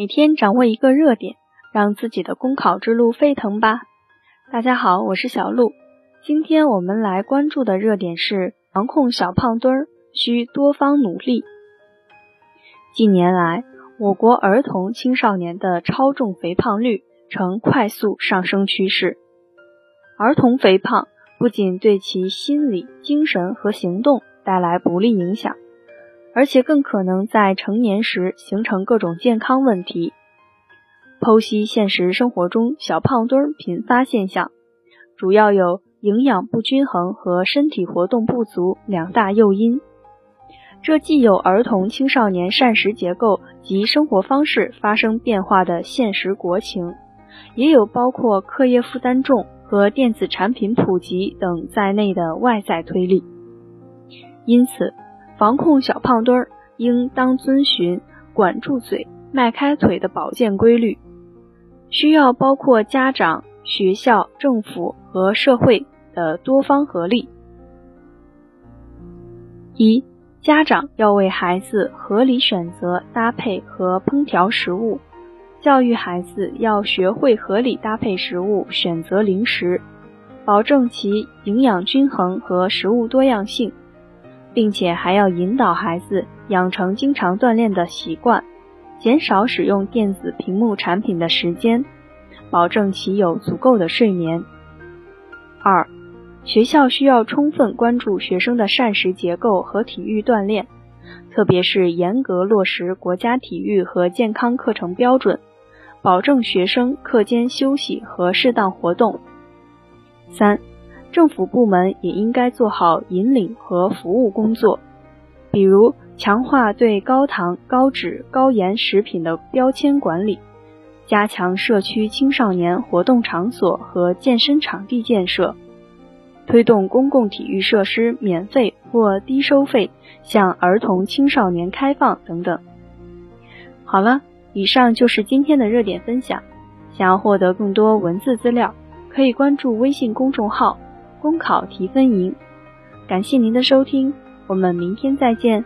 每天掌握一个热点，让自己的公考之路沸腾吧！大家好，我是小鹿。今天我们来关注的热点是防控小胖墩儿需多方努力。近年来，我国儿童青少年的超重肥胖率呈快速上升趋势。儿童肥胖不仅对其心理、精神和行动带来不利影响。而且更可能在成年时形成各种健康问题。剖析现实生活中小胖墩频发现象，主要有营养不均衡和身体活动不足两大诱因。这既有儿童青少年膳食结构及生活方式发生变化的现实国情，也有包括课业负担重和电子产品普及等在内的外在推力。因此。防控小胖墩儿，应当遵循管住嘴、迈开腿的保健规律，需要包括家长、学校、政府和社会的多方合力。一、家长要为孩子合理选择搭配和烹调食物，教育孩子要学会合理搭配食物，选择零食，保证其营养均衡和食物多样性。并且还要引导孩子养成经常锻炼的习惯，减少使用电子屏幕产品的时间，保证其有足够的睡眠。二、学校需要充分关注学生的膳食结构和体育锻炼，特别是严格落实国家体育和健康课程标准，保证学生课间休息和适当活动。三。政府部门也应该做好引领和服务工作，比如强化对高糖、高脂、高盐食品的标签管理，加强社区青少年活动场所和健身场地建设，推动公共体育设施免费或低收费向儿童青少年开放等等。好了，以上就是今天的热点分享。想要获得更多文字资料，可以关注微信公众号。公考提分营，感谢您的收听，我们明天再见。